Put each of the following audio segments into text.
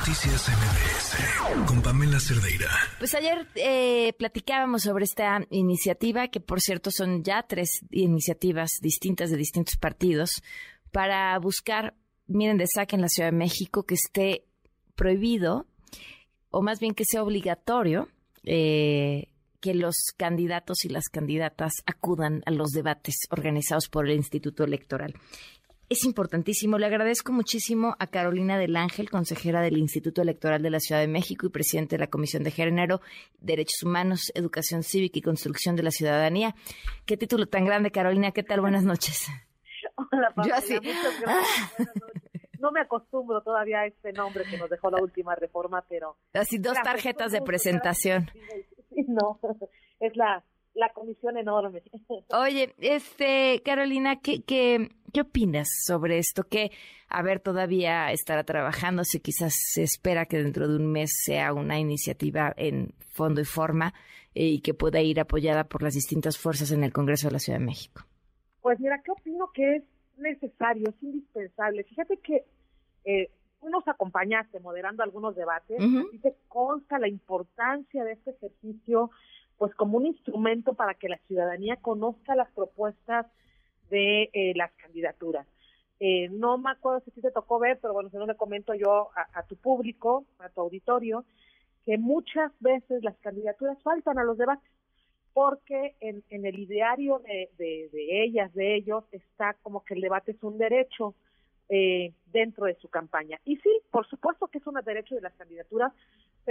Noticias MBS con Pamela Cerdeira. Pues ayer eh, platicábamos sobre esta iniciativa, que por cierto son ya tres iniciativas distintas de distintos partidos, para buscar, miren, de saque en la Ciudad de México que esté prohibido, o más bien que sea obligatorio, eh, que los candidatos y las candidatas acudan a los debates organizados por el Instituto Electoral es importantísimo. Le agradezco muchísimo a Carolina del Ángel, consejera del Instituto Electoral de la Ciudad de México y presidente de la Comisión de Género, Derechos Humanos, Educación Cívica y Construcción de la Ciudadanía. Qué título tan grande, Carolina. ¿Qué tal? Buenas noches. Hola, Pamela. Muchas gracias. No me acostumbro todavía a este nombre que nos dejó la última reforma, pero... Así dos tarjetas de presentación. No, es la la comisión enorme. Oye, este, Carolina, ¿qué, qué, qué opinas sobre esto? Que, a ver, todavía estará trabajando, si quizás se espera que dentro de un mes sea una iniciativa en fondo y forma eh, y que pueda ir apoyada por las distintas fuerzas en el Congreso de la Ciudad de México. Pues mira, ¿qué opino que es necesario, es indispensable? Fíjate que eh, tú nos acompañaste moderando algunos debates, y te consta la importancia de este ejercicio pues como un instrumento para que la ciudadanía conozca las propuestas de eh, las candidaturas. Eh, no me acuerdo si te tocó ver, pero bueno, si no le comento yo a, tu público, a tu auditorio, que muchas veces las candidaturas faltan a los debates, porque en, el ideario de, ellas, de ellos, está como que el debate es un derecho eh, dentro de su campaña. Y sí, por supuesto que es un derecho de las candidaturas,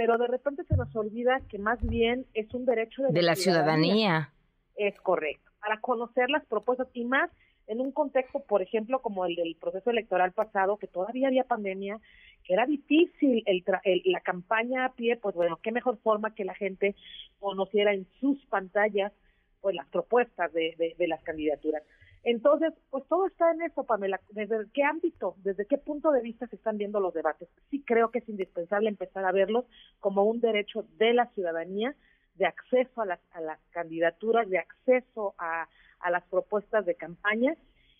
pero de repente se nos olvida que más bien es un derecho de, la, ciudadanía. Es correcto, para conocer las propuestas y más en un contexto, por ejemplo, como el del proceso electoral pasado, que todavía había pandemia, que era difícil el, la campaña a pie, pues bueno, qué mejor forma que la gente conociera en sus pantallas pues las propuestas de, de las candidaturas. Entonces, pues todo está en eso, Pamela. ¿Desde qué ámbito, desde qué punto de vista se están viendo los debates? Sí creo que es indispensable empezar a verlos como un derecho de la ciudadanía, de acceso a las, a las candidaturas, de acceso a, las propuestas de campaña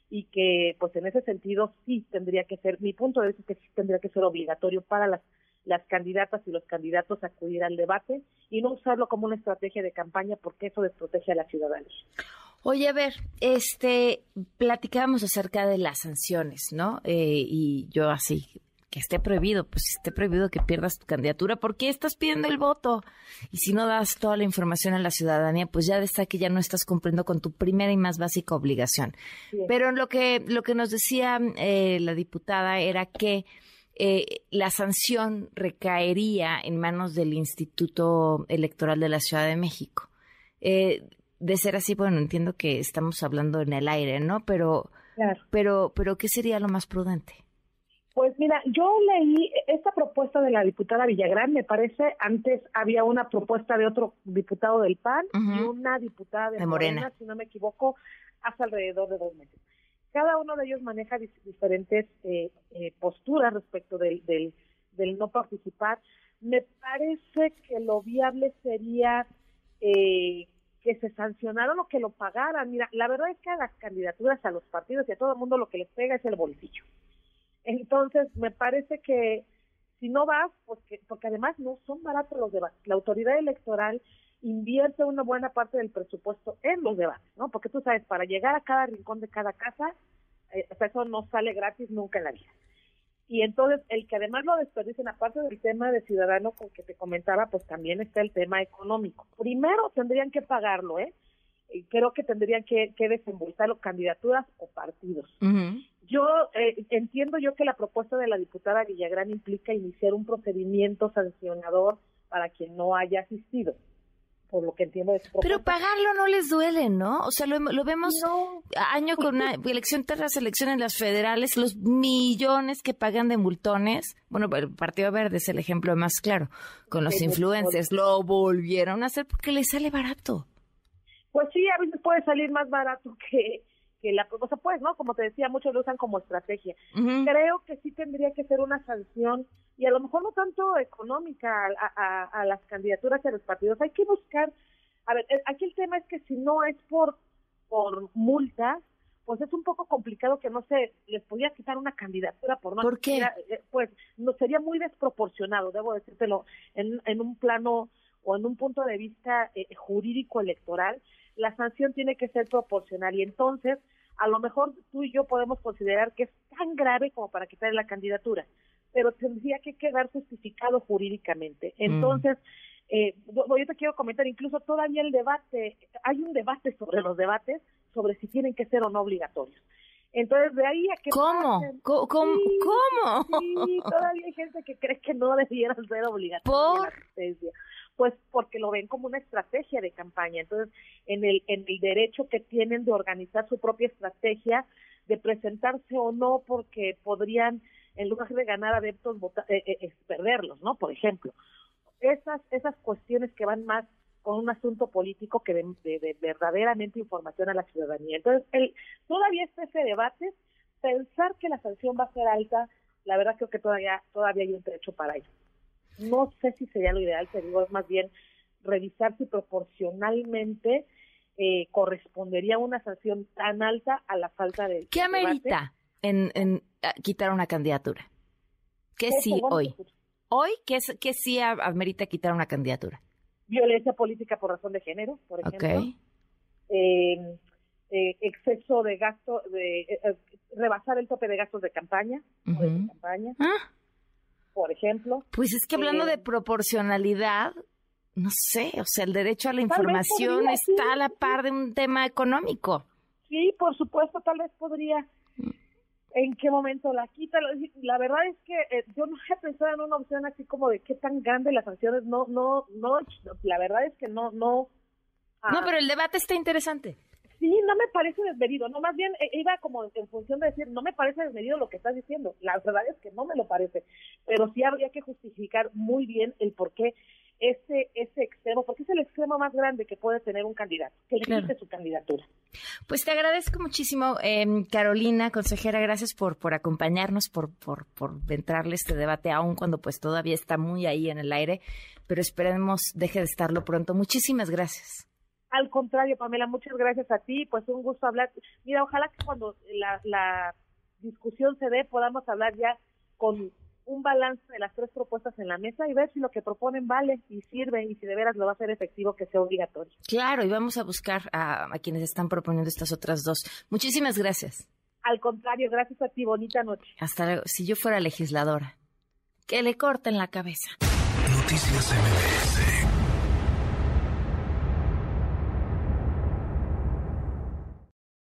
y que, pues en ese sentido, sí tendría que ser, mi punto de vista es que sí tendría que ser obligatorio para las las candidatas y los candidatos acudir al debate y no usarlo como una estrategia de campaña porque eso desprotege a la ciudadanía. Oye, a ver, este, platicábamos acerca de las sanciones, ¿no? Eh, y yo así, que esté prohibido, pues esté prohibido que pierdas tu candidatura, ¿por qué estás pidiendo el voto? Y si no das toda la información a la ciudadanía, pues ya está que ya no estás cumpliendo con tu primera y más básica obligación. Pero lo que, lo que nos decía eh, la diputada era que eh, la sanción recaería en manos del Instituto Electoral de la Ciudad de México. Eh, de ser así, bueno, entiendo que estamos hablando en el aire, ¿no? Pero, pero, pero, ¿qué sería lo más prudente? Pues mira, yo leí esta propuesta de la diputada Villagrán, me parece, antes había una propuesta de otro diputado del PAN y una diputada de, Morena. si no me equivoco, hace alrededor de dos meses. Cada uno de ellos maneja diferentes eh, eh, posturas respecto del, del, del no participar. Me parece que lo viable sería eh, que se sancionaron o que lo pagaran. Mira, la verdad es que a las candidaturas, a los partidos y a todo el mundo lo que les pega es el bolsillo. Entonces, me parece que si no vas, pues porque además no son baratos los debates. La autoridad electoral invierte una buena parte del presupuesto en los debates, ¿no? Porque tú sabes, para llegar a cada rincón de cada casa, eh, eso no sale gratis nunca en la vida. Y entonces, el que además lo desperdicien, aparte del tema de ciudadano con que te comentaba, pues también está el tema económico. Primero tendrían que pagarlo, ¿eh? creo que tendrían que, que desembolsarlo candidaturas o partidos. Yo eh, entiendo yo que la propuesta de la diputada Villagrán implica iniciar un procedimiento sancionador para quien no haya asistido por lo que entiendo de Pero pagarlo no les duele, ¿no? O sea, lo, vemos año con una elección tras elección en las federales, los millones que pagan de multones. Bueno, el Partido Verde es el ejemplo más claro. Con los influencers lo volvieron a hacer porque les sale barato. Pues sí, a veces puede salir más barato que, que la cosa, pues, ¿no? Como te decía, muchos lo usan como estrategia. Creo que sí tendría que ser una sanción y a lo mejor no tanto económica a, las candidaturas y a los partidos. Hay que buscar, a ver, aquí el tema es que si no es por, por multas, pues es un poco complicado que no se les podía quitar una candidatura por no. ¿Por qué? Eh, pues no sería muy desproporcionado, debo decírtelo, en, en un plano o en un punto de vista eh, jurídico electoral, la sanción tiene que ser proporcional y entonces a lo mejor tú y yo podemos considerar que es tan grave como para quitarle la candidatura, pero tendría que quedar justificado jurídicamente. Mm. Entonces, eh, yo te quiero comentar, incluso todavía el debate, hay un debate sobre los debates, sobre si tienen que ser o no obligatorios. Entonces, de ahí a que... ¿Cómo? ¿Cómo? ¿Cómo? Sí, todavía hay gente que cree que no debieran ser obligatorios. Pues porque lo ven como una estrategia de campaña. Entonces, en el, en el derecho que tienen de organizar su propia estrategia, de presentarse o no, porque podrían, en lugar de ganar adeptos, eh, eh, perderlos, ¿no? Por ejemplo esas, esas cuestiones que van más con un asunto político que de, verdaderamente información a la ciudadanía. Entonces, el, todavía está ese debate, pensar que la sanción va a ser alta, la verdad creo que todavía, todavía hay un derecho para ello. No sé si sería lo ideal, te digo, es más bien revisar si proporcionalmente eh, correspondería una sanción tan alta a la falta de... ¿Qué amerita en, en, quitar una candidatura? ¿Qué sí hoy? hoy que, es, que sí amerita quitar una candidatura? Violencia política por razón de género, por ejemplo. Em, eh, exceso de gasto, de eh, eh, rebasar el tope de gastos de campaña, de campaña ah. por ejemplo. Pues es que hablando de proporcionalidad, no sé, o sea, el derecho a la información está a la par de un tema económico. Sí, por supuesto, tal vez podría en qué momento la quita. La verdad es que eh, yo no he pensado en una opción así como de qué tan grande las sanciones. No, no, no, la verdad es que no, no. no, ah. pero el debate está interesante. Sí, no me parece desmedido, no, más bien eh, iba como en función de decir, no me parece desmedido lo que estás diciendo, la verdad es que no me lo parece, pero sí habría que justificar muy bien el por qué ese, ese extremo, porque es el extremo más grande que puede tener un candidato, que le su candidatura. Pues te agradezco muchísimo, eh, Carolina, consejera, gracias por, por acompañarnos, por, por, por entrarle este debate, aún cuando pues todavía está muy ahí en el aire, pero esperemos deje de estarlo pronto. Muchísimas gracias. Al contrario, Pamela, muchas gracias a ti, pues un gusto hablar. Mira, ojalá que cuando la, la discusión se dé podamos hablar ya con un balance de las tres propuestas en la mesa y ver si lo que proponen vale y sirve y si de veras lo va a ser efectivo que sea obligatorio. Claro, y vamos a buscar a, quienes están proponiendo estas otras dos. Muchísimas gracias. Al contrario, gracias a ti. Bonita noche. Hasta luego. Si yo fuera legisladora, que le corten la cabeza. Noticias MBS